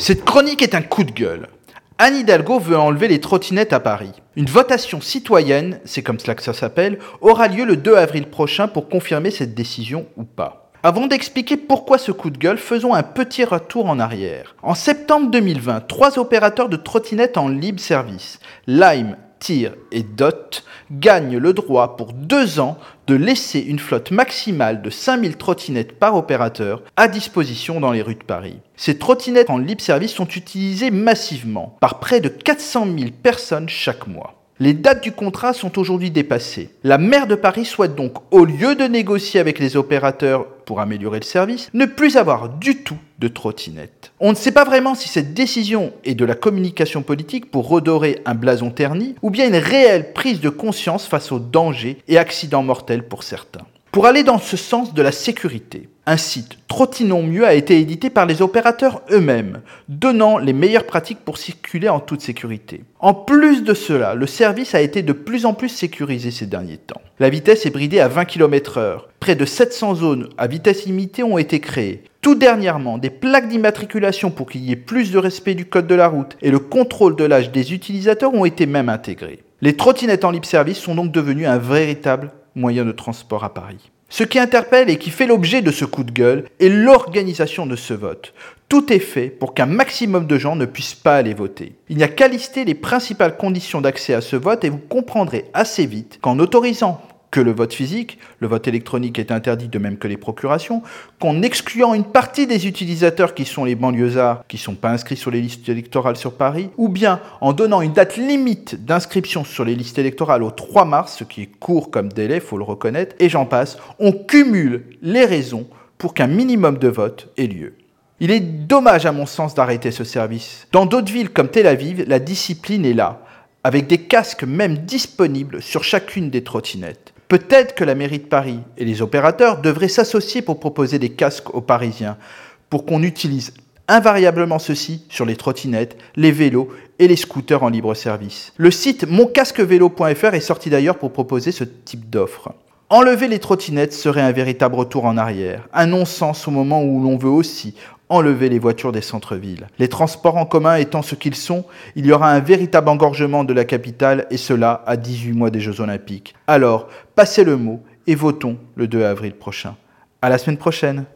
Cette chronique est un coup de gueule. Anne Hidalgo veut enlever les trottinettes à Paris. Une votation citoyenne, c'est comme cela que ça s'appelle, aura lieu le 2 avril prochain pour confirmer cette décision ou pas. Avant d'expliquer pourquoi ce coup de gueule, faisons un petit retour en arrière. En septembre 2020, trois opérateurs de trottinettes en libre service, Lime, TIR et DOT gagnent le droit pour deux ans de laisser une flotte maximale de 5000 trottinettes par opérateur à disposition dans les rues de Paris. Ces trottinettes en libre service sont utilisées massivement par près de 400 000 personnes chaque mois. Les dates du contrat sont aujourd'hui dépassées. La maire de Paris souhaite donc, au lieu de négocier avec les opérateurs pour améliorer le service, ne plus avoir du tout de trottinettes. On ne sait pas vraiment si cette décision est de la communication politique pour redorer un blason terni ou bien une réelle prise de conscience face aux dangers et accidents mortels pour certains. Pour aller dans ce sens de la sécurité, un site Trottinons mieux a été édité par les opérateurs eux-mêmes, donnant les meilleures pratiques pour circuler en toute sécurité. En plus de cela, le service a été de plus en plus sécurisé ces derniers temps. La vitesse est bridée à 20 km/h. Près de 700 zones à vitesse limitée ont été créées. Tout dernièrement, des plaques d'immatriculation pour qu'il y ait plus de respect du code de la route et le contrôle de l'âge des utilisateurs ont été même intégrés. Les trottinettes en libre service sont donc devenues un véritable moyen de transport à Paris. Ce qui interpelle et qui fait l'objet de ce coup de gueule est l'organisation de ce vote. Tout est fait pour qu'un maximum de gens ne puissent pas aller voter. Il n'y a qu'à lister les principales conditions d'accès à ce vote et vous comprendrez assez vite qu'en autorisant que le vote physique, le vote électronique est interdit de même que les procurations, qu'en excluant une partie des utilisateurs qui sont les banlieusards, qui ne sont pas inscrits sur les listes électorales sur Paris, ou bien en donnant une date limite d'inscription sur les listes électorales au 3 mars, ce qui est court comme délai, faut le reconnaître, et j'en passe, on cumule les raisons pour qu'un minimum de vote ait lieu. Il est dommage à mon sens d'arrêter ce service. Dans d'autres villes comme Tel Aviv, la discipline est là, avec des casques même disponibles sur chacune des trottinettes. Peut-être que la mairie de Paris et les opérateurs devraient s'associer pour proposer des casques aux Parisiens, pour qu'on utilise invariablement ceci sur les trottinettes, les vélos et les scooters en libre service. Le site moncasquevélo.fr est sorti d'ailleurs pour proposer ce type d'offre. Enlever les trottinettes serait un véritable retour en arrière, un non-sens au moment où l'on veut aussi enlever les voitures des centres-villes. Les transports en commun étant ce qu'ils sont, il y aura un véritable engorgement de la capitale et cela à 18 mois des Jeux Olympiques. Alors, passez le mot et votons le 2 avril prochain. À la semaine prochaine.